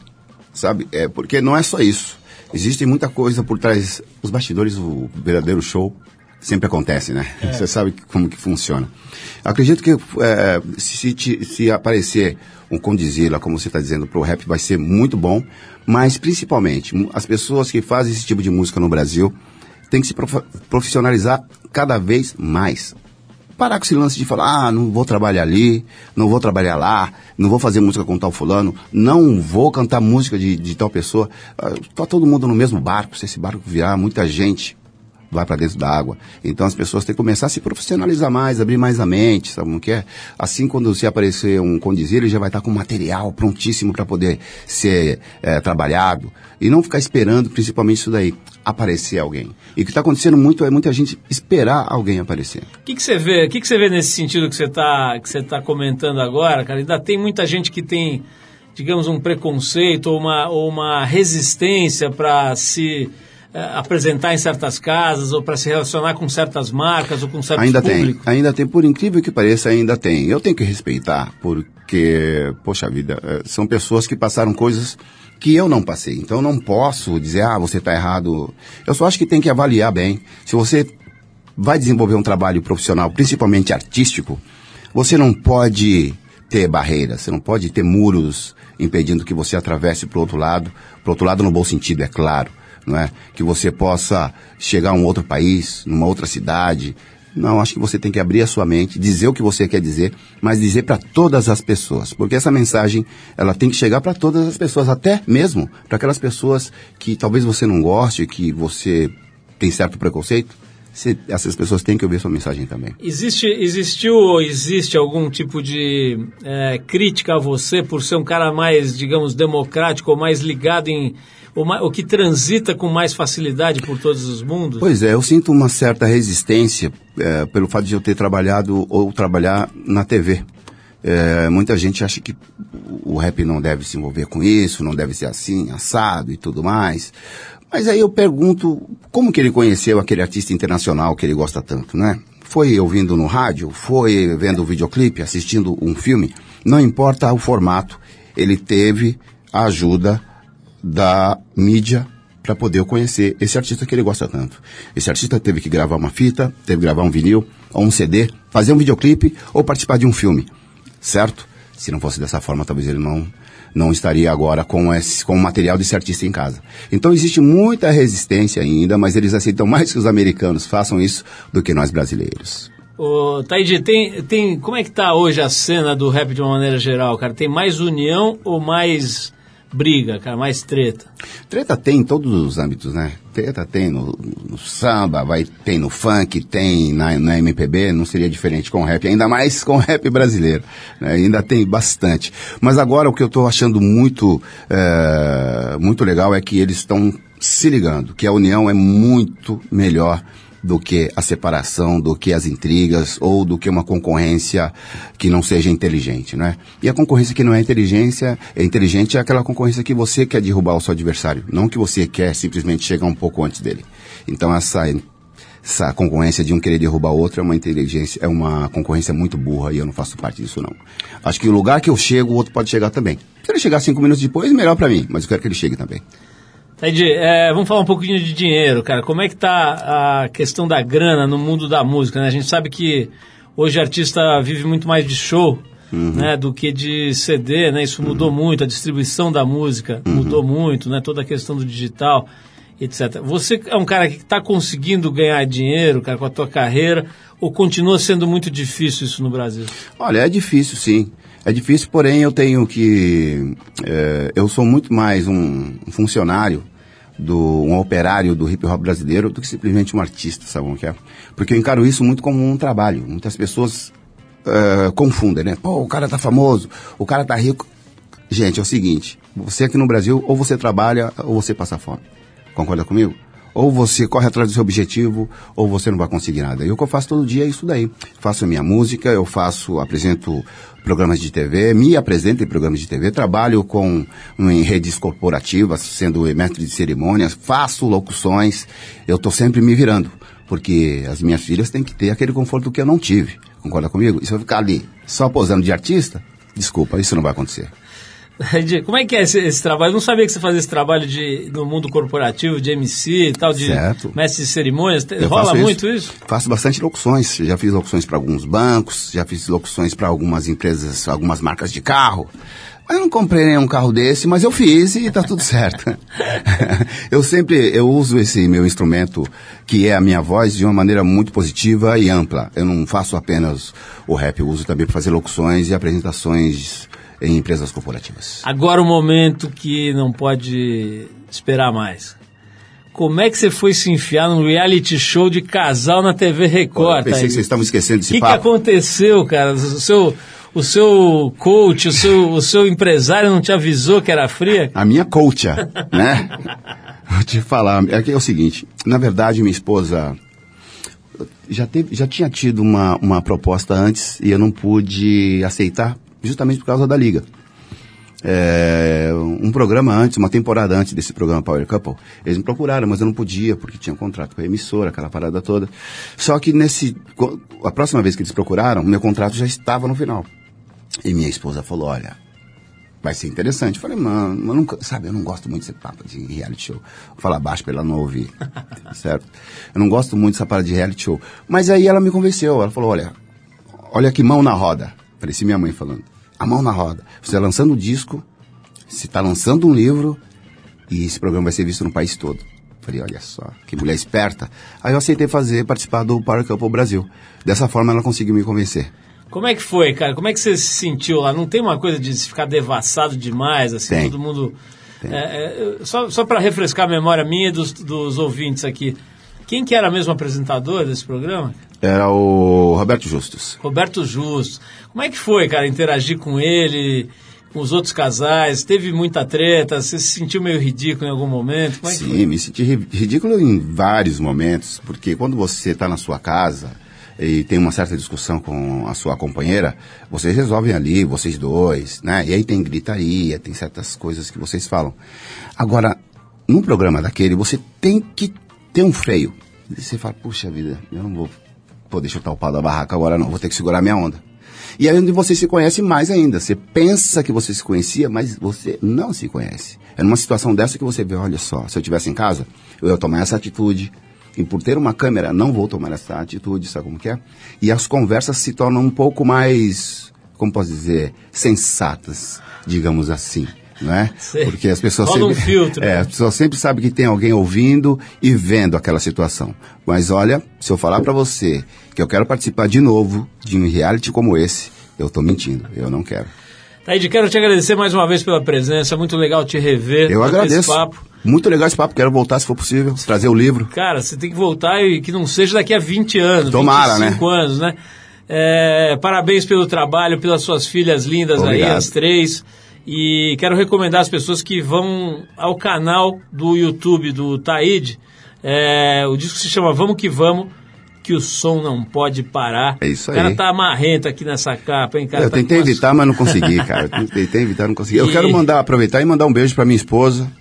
[SPEAKER 3] sabe? É, porque não é só isso. Existe muita coisa por trás. Os bastidores, o verdadeiro show sempre acontece, né? Você sabe como que funciona. Acredito que é, se, se aparecer um Condizila, como você está dizendo, pro rap vai ser muito bom, mas principalmente as pessoas que fazem esse tipo de música no Brasil têm que se prof- profissionalizar cada vez mais parar com esse lance de falar, ah, não vou trabalhar ali, não vou trabalhar lá, não vou fazer música com tal fulano, não vou cantar música de, de tal pessoa. Ah, Tá todo mundo no mesmo barco, se esse barco virar, muita gente vai para dentro da água. Então as pessoas têm que começar a se profissionalizar mais, abrir mais a mente, sabe como que é? Assim, quando se aparecer um condizir, ele já vai estar com material prontíssimo para poder ser eh, trabalhado. E não ficar esperando, principalmente isso daí, aparecer alguém. E o que está acontecendo muito é muita gente esperar alguém aparecer.
[SPEAKER 2] O que que você vê? O que que você vê nesse sentido que você está que você tá comentando agora, cara? Ainda tem muita gente que tem, digamos, um preconceito ou uma, ou uma resistência para se apresentar em certas casas ou para se relacionar com certas marcas ou com certos
[SPEAKER 3] Ainda
[SPEAKER 2] públicos?
[SPEAKER 3] tem, ainda tem, por incrível que pareça, ainda tem. Eu tenho que respeitar, porque, poxa vida, eh, são pessoas que passaram coisas que eu não passei. Então eu não posso dizer, ah, você está errado. Eu só acho que tem que avaliar bem. Se você vai desenvolver um trabalho profissional, principalmente artístico, você não pode ter barreiras, você não pode ter muros impedindo que você atravesse para o outro lado, para o outro lado no bom sentido, é claro, não é? Que você possa chegar a um outro país, numa outra cidade. Não, acho que você tem que abrir a sua mente, dizer o que você quer dizer, mas dizer para todas as pessoas, porque essa mensagem ela tem que chegar para todas as pessoas, até mesmo para aquelas pessoas que talvez você não goste, que você tem certo preconceito. Você- essas pessoas têm que ouvir sua mensagem também.
[SPEAKER 2] Existe, existiu ou existe algum tipo de eh, crítica a você por ser um cara mais, digamos, democrático ou mais ligado em. Ma- ou que transita com mais facilidade por todos os mundos?
[SPEAKER 3] Pois é, eu sinto uma certa resistência eh, pelo fato de eu ter trabalhado ou trabalhar na TV. Eh, muita gente acha que o rap não deve se envolver com isso, não deve ser assim, assado e tudo mais. Mas aí eu pergunto, como que ele conheceu aquele artista internacional que ele gosta tanto, né? Foi ouvindo no rádio, foi vendo o videoclipe, assistindo um filme, não importa o formato, ele teve a ajuda da mídia para poder conhecer esse artista que ele gosta tanto. Esse artista teve que gravar uma fita, teve que gravar um vinil, ou um CD, fazer um videoclipe ou participar de um filme, certo? Se não fosse dessa forma, talvez ele não não estaria agora com esse com o material desse artista em casa. Então existe muita resistência ainda, mas eles aceitam mais que os americanos façam isso do que nós brasileiros.
[SPEAKER 2] Ô, Taíde, tem, tem, como é que tá hoje a cena do rap de uma maneira geral, cara? Tem mais união ou mais briga, cara? Mais treta?
[SPEAKER 3] Treta tem em todos os âmbitos, né? Treta tem no, no samba, vai, tem no funk, tem na, na MPB, não seria diferente com rap, ainda mais com rap brasileiro. né? Ainda tem bastante. Mas agora o que eu estou achando muito, eh, muito legal é que eles estão se ligando, que a união é muito melhor do que a separação, do que as intrigas ou do que uma concorrência que não seja inteligente, né? E a concorrência que não é inteligência, é inteligente é aquela concorrência que você quer derrubar o seu adversário, não que você quer simplesmente chegar um pouco antes dele. Então essa essa concorrência de um querer derrubar o outro é uma inteligência, é uma concorrência muito burra e eu não faço parte disso não. Acho que o lugar que eu chego, o outro pode chegar também. Se ele chegar cinco minutos depois, melhor para mim, mas eu quero que ele chegue também.
[SPEAKER 2] Taíde, é, vamos falar um pouquinho de dinheiro, cara. Como é que tá a questão da grana no mundo da música, né? A gente sabe que hoje o artista vive muito mais de show, né, do que de CD, né? Isso mudou muito, a distribuição da música mudou muito, né? Toda a questão do digital, etc. Você é um cara que está conseguindo ganhar dinheiro, cara, com a tua carreira, ou continua sendo muito difícil isso no Brasil?
[SPEAKER 3] Olha, é difícil, sim. É difícil, porém eu tenho que. eh, eu sou muito mais um funcionário, do, um operário do hip hop brasileiro do que simplesmente um artista, sabe como que é? Porque eu encaro isso muito como um trabalho. Muitas pessoas eh, confundem, né? Pô, o cara tá famoso, o cara tá rico. Gente, é o seguinte: você aqui no Brasil, ou você trabalha ou você passa fome. Concorda comigo? Ou você corre atrás do seu objetivo, ou você não vai conseguir nada. E o que eu faço todo dia é isso daí. Faço a minha música, eu faço, apresento programas de TV, me apresento em programas de TV, trabalho com em redes corporativas, sendo mestre de cerimônias, faço locuções, eu estou sempre me virando, porque as minhas filhas têm que ter aquele conforto que eu não tive. Concorda comigo? E se eu ficar ali só posando de artista, desculpa, isso não vai acontecer.
[SPEAKER 2] Como é que é esse, esse trabalho? Eu não sabia que você fazia esse trabalho de, no mundo corporativo, de MC e tal, de
[SPEAKER 3] Certo.
[SPEAKER 2] mestre de cerimônias.
[SPEAKER 3] Eu
[SPEAKER 2] Rola muito isso?
[SPEAKER 3] Faço bastante locuções. Já fiz locuções para alguns bancos, já fiz locuções para algumas empresas, algumas marcas de carro. Mas eu não comprei nenhum carro desse, mas eu fiz e tá tudo certo. eu sempre eu uso esse meu instrumento, que é a minha voz, de uma maneira muito positiva e ampla. Eu não faço apenas o rap, eu uso também para fazer locuções e apresentações em empresas corporativas.
[SPEAKER 2] Agora o momento que não pode esperar mais. Como é que você foi se enfiar num reality show de casal na TV Record?
[SPEAKER 3] Eu pensei
[SPEAKER 2] Taíde?
[SPEAKER 3] que vocês estavam esquecendo
[SPEAKER 2] O
[SPEAKER 3] desse
[SPEAKER 2] que, que aconteceu, cara? O seu, o seu coach, o seu, o seu empresário não te avisou que era fria?
[SPEAKER 3] A minha coach, né? Vou te falar, é que é o seguinte, na verdade minha esposa já, teve, já tinha tido uma, uma proposta antes e eu não pude aceitar justamente por causa da liga. é, um programa antes, uma temporada antes desse programa Power Couple. Eles me procuraram, mas eu não podia, porque tinha um contrato com a emissora, aquela parada toda. Só que nesse. A próxima vez que eles procuraram, meu contrato já estava no final. E minha esposa falou: olha, vai ser interessante. Eu falei, mano, eu nunca, sabe, eu não gosto muito desse papo de reality show. Vou falar baixo pra ela não ouvir, certo? Eu não gosto muito dessa parada de reality show. Mas aí ela me convenceu, ela falou, olha, olha que mão na roda. Parecia minha mãe falando. A mão na roda. Você está lançando um disco, você está lançando um livro, e esse programa vai ser visto no país todo. Falei, olha só, que mulher esperta. Aí eu aceitei fazer, participar do Power Couple Brasil. Dessa forma ela conseguiu me convencer.
[SPEAKER 2] Como é que foi, cara? Como é que você se sentiu lá? Não tem uma coisa de se ficar devassado demais, assim,
[SPEAKER 3] Tem.
[SPEAKER 2] todo mundo... É, é, só só para refrescar a memória minha e dos, dos ouvintes aqui. Quem que era mesmo apresentador desse programa?
[SPEAKER 3] Era o Roberto Justus.
[SPEAKER 2] Roberto Justo. Como é que foi, cara, interagir com ele, com os outros casais? Teve muita treta? Você se sentiu meio ridículo em algum momento? É
[SPEAKER 3] Sim, me senti ri- ridículo em vários momentos, porque quando você está na sua casa e tem uma certa discussão com a sua companheira, vocês resolvem ali, vocês dois, né? E aí tem gritaria, tem certas coisas que vocês falam. Agora, num programa daquele, você tem que ter um freio. E você fala, puxa vida, eu não vou poder chutar o pau da barraca agora não, vou ter que segurar minha onda. E aí onde você se conhece mais ainda. Você pensa que você se conhecia, mas você não se conhece. É numa situação dessa que você vê, olha só, se eu estivesse em casa, eu ia tomar essa atitude. E por ter uma câmera, não vou tomar essa atitude, sabe como que é? E as conversas se tornam um pouco mais, como posso dizer, sensatas, digamos assim. É?
[SPEAKER 2] Sei.
[SPEAKER 3] Porque as pessoas
[SPEAKER 2] Rola um
[SPEAKER 3] sempre,
[SPEAKER 2] filtro,
[SPEAKER 3] é,
[SPEAKER 2] né?
[SPEAKER 3] as pessoas sempre sabem que tem alguém ouvindo e vendo aquela situação. Mas olha, se eu falar pra você que eu quero participar de novo de um reality como esse, eu tô mentindo. Eu não quero.
[SPEAKER 2] Taíde, quero te agradecer mais uma vez pela presença. Muito legal te rever.
[SPEAKER 3] Eu agradeço. Muito legal esse papo. Quero voltar se for possível. Trazer o livro.
[SPEAKER 2] Cara, você tem que voltar e que não seja daqui a 20 anos,
[SPEAKER 3] Tomara,
[SPEAKER 2] 25 anos, né? É, parabéns pelo trabalho, pelas suas filhas lindas aí,
[SPEAKER 3] Obrigado.
[SPEAKER 2] as três. E quero recomendar às pessoas que vão ao canal do YouTube do Taíde. É, o disco se chama Vamos Que Vamos, que o som não pode parar.
[SPEAKER 3] É isso
[SPEAKER 2] O cara
[SPEAKER 3] aí.
[SPEAKER 2] tá marrento aqui nessa capa, hein, cara?
[SPEAKER 3] eu
[SPEAKER 2] Tá
[SPEAKER 3] tentei evitar, mas não consegui, cara. Tentei evitar, não consegui. Eu
[SPEAKER 2] E-
[SPEAKER 3] quero mandar, aproveitar e mandar um beijo pra minha esposa,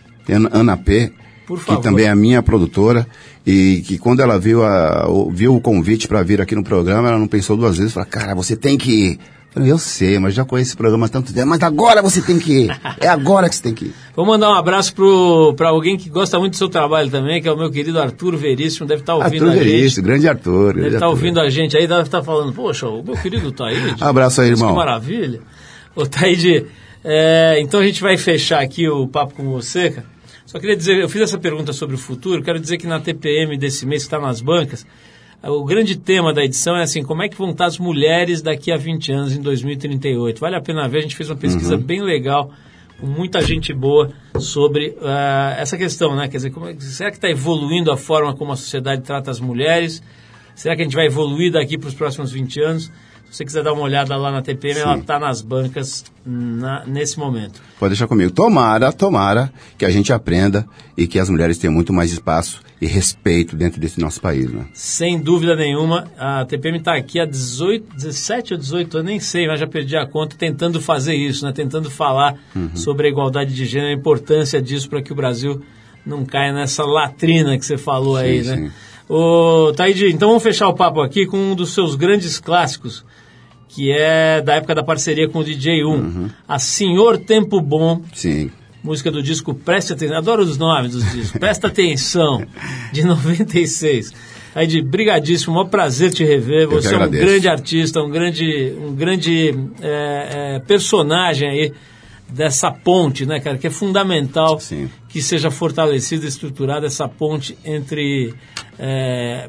[SPEAKER 3] Ana- P.
[SPEAKER 2] Por favor.
[SPEAKER 3] Que também é a minha produtora. E que quando ela viu, a, o- viu o convite pra vir aqui no programa, ela não pensou duas vezes. Falou, cara, você tem que ir. Eu falei, eu sei, mas já conheço esse programa há tanto tempo. Mas agora você tem que ir. É agora que você tem que ir.
[SPEAKER 2] Vou mandar um abraço pro, pra alguém que gosta muito do seu trabalho também, que é o meu querido Arthur Veríssimo, deve estar ouvindo
[SPEAKER 3] Arthur
[SPEAKER 2] a gente.
[SPEAKER 3] Veríssimo, grande Arthur.
[SPEAKER 2] Deve estar
[SPEAKER 3] Arthur.
[SPEAKER 2] ouvindo a gente aí, deve estar falando, poxa, o meu querido Taíde.
[SPEAKER 3] Abraço aí, irmão.
[SPEAKER 2] Que maravilha. Ô, Taíde, é, então a gente vai fechar aqui o papo com você, cara. Só queria dizer, eu fiz essa pergunta sobre o futuro, quero dizer que na TPM desse mês que está nas bancas, o grande tema da edição é assim, como é que vão estar as mulheres daqui a 20 anos, em 2038. Vale a pena ver, a gente fez uma pesquisa bem legal, com muita gente boa, sobre ah, essa questão, né? Quer dizer, como é- será que está evoluindo a forma como a sociedade trata as mulheres? Será que a gente vai evoluir daqui para os próximos 20 anos? Se você quiser dar uma olhada lá na TPM, ela está nas bancas na- nesse momento.
[SPEAKER 3] Pode deixar comigo. Tomara, tomara que a gente aprenda e que as mulheres tenham muito mais espaço e respeito dentro desse nosso país, né?
[SPEAKER 2] Sem dúvida nenhuma, a TPM está aqui há 18, 17 ou 18 anos, nem sei, mas já perdi a conta, tentando fazer isso, né? tentando falar sobre a igualdade de gênero, a importância disso para que o Brasil não caia nessa latrina que você falou aí,
[SPEAKER 3] Sim,
[SPEAKER 2] né?
[SPEAKER 3] sim.
[SPEAKER 2] Ô, Taíde, então vamos fechar o papo aqui com um dos seus grandes clássicos, que é da época da parceria com o DJ 1, a Senhor Tempo Bom,
[SPEAKER 3] Sim.
[SPEAKER 2] música do disco Preste Atenção, adoro os nomes dos discos, Presta Atenção, de 96. Aí de brigadíssimo, maior prazer te rever, você é um grande artista, um grande, um grande é, é, personagem aí dessa ponte, né, cara, que é fundamental
[SPEAKER 3] Sim.
[SPEAKER 2] Que seja fortalecida, estruturada essa ponte entre é,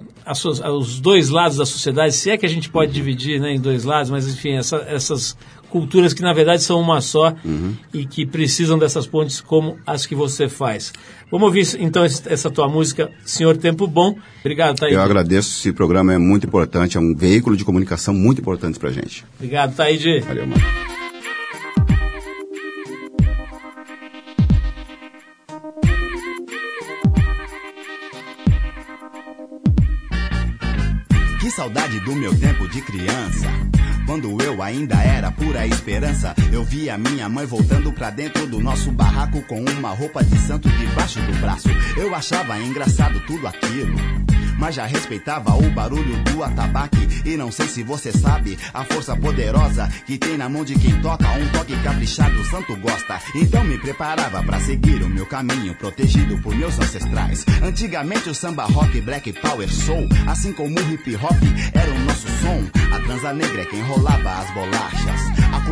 [SPEAKER 2] os dois lados da sociedade, se é que a gente pode dividir né, em dois lados, mas enfim, essa- essas culturas que na verdade são uma só e que precisam dessas pontes como as que você faz. Vamos ouvir então essa tua música, Senhor Tempo Bom. Obrigado, Taíde.
[SPEAKER 3] Eu agradeço. Esse programa é muito importante, é um veículo de comunicação muito importante pra gente.
[SPEAKER 2] Obrigado, Taíde.
[SPEAKER 3] Valeu, mano.
[SPEAKER 4] Saudade.
[SPEAKER 3] do meu tempo de criança. Quando eu ainda era pura esperança, eu via minha mãe voltando pra dentro do nosso barraco com uma roupa de santo debaixo do braço. Eu achava engraçado tudo aquilo. Mas já respeitava o barulho do atabaque. E não sei se você sabe a força poderosa que tem na mão de quem toca. Um toque caprichado, o santo gosta. Então me preparava pra seguir o meu caminho, protegido por meus ancestrais. Antigamente o samba rock, black power soul, assim como o hip hop, era o nosso som. A transa negra é quem rolava as bolachas.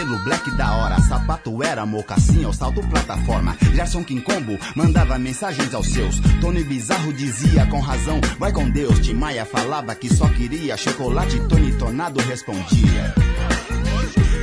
[SPEAKER 3] Cabelo black da hora. Sapato era mocassim ou salto plataforma. Gerson Quincombo mandava mensagens aos seus. Tony Bizarro dizia com razão: Vai com Deus. Tim Maia falava que só queria chocolate. Tony Tornado respondia.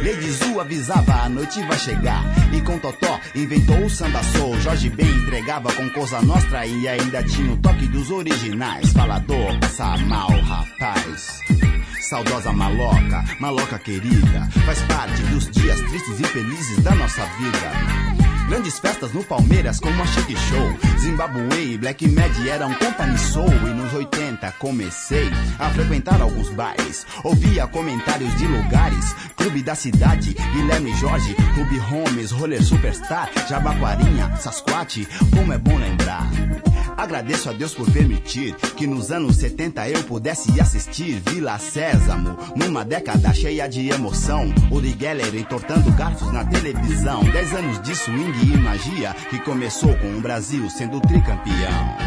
[SPEAKER 3] Lady Zu avisava, a noite vai chegar. E com Totó inventou o samba soul. Jorge Ben entregava com Cosa Nostra e ainda tinha o toque dos originais. Falador, passa mal, rapaz. Saudosa maloca, maloca querida, faz parte dos dias tristes e felizes da nossa vida. Grandes festas no Palmeiras como a Chic Show. Zimbabwe e Black Mad eram company soul. E nos 80 comecei a frequentar alguns bares. Ouvia comentários de lugares. Clube da Cidade, Guilherme Jorge, Clube Holmes, Roller Superstar, Jabaquarinha, Sasquatch, como é bom lembrar. Agradeço a Deus por permitir que nos anos 70 eu pudesse assistir Vila Sésamo, numa década cheia de emoção. Uri Geller entortando garfos na televisão. Dez anos de swing e magia que começou com o Brasil sendo tricampeão.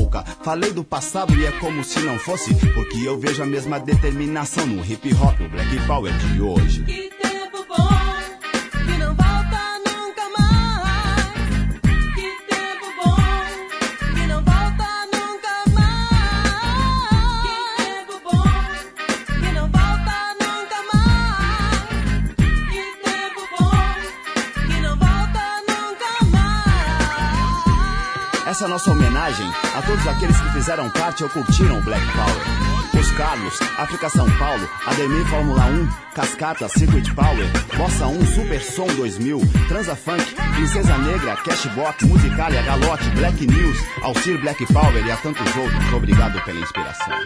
[SPEAKER 3] Falei do passado e é como se não fosse, porque eu vejo a mesma determinação no hip hop, o black power de hoje. Essa a nossa homenagem a todos aqueles que fizeram parte ou curtiram o Black Power. Os Carlos, África São Paulo, Ademir Fórmula 1, Cascata, Circuit Power, Bossa 1, Super Som 2000, Transa Funk, Princesa Negra, Cashbox, Musicalia, Galote, Black News, Alcir Black Power e a tantos outros. Obrigado pela inspiração.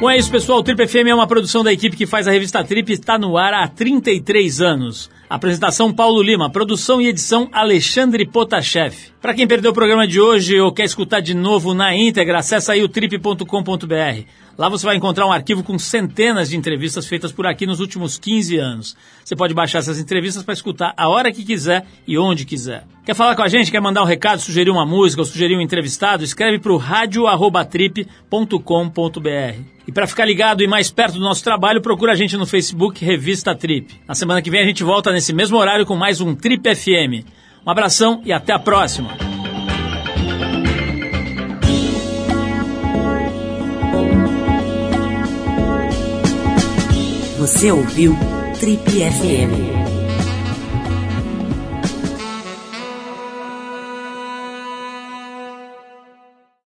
[SPEAKER 2] Bom, é isso, pessoal. O Trip FM é uma produção da equipe que faz a revista Trip e está no ar há 33 anos. Apresentação Paulo Lima, produção e edição Alexandre Potashev. Para quem perdeu o programa de hoje ou quer escutar de novo na íntegra, acessa aí o trip.com.br. Lá você vai encontrar um arquivo com centenas de entrevistas feitas por aqui nos últimos 15 anos. Você pode baixar essas entrevistas para escutar a hora que quiser e onde quiser. Quer falar com a gente? Quer mandar um recado, sugerir uma música ou sugerir um entrevistado? Escreve para o radio@trip.com.br. E para ficar ligado e mais perto do nosso trabalho, procura a gente no Facebook Revista Trip. Na semana que vem a gente volta nesse mesmo horário com mais um Trip FM. Um abração e até a próxima.
[SPEAKER 1] Você ouviu Trip FM.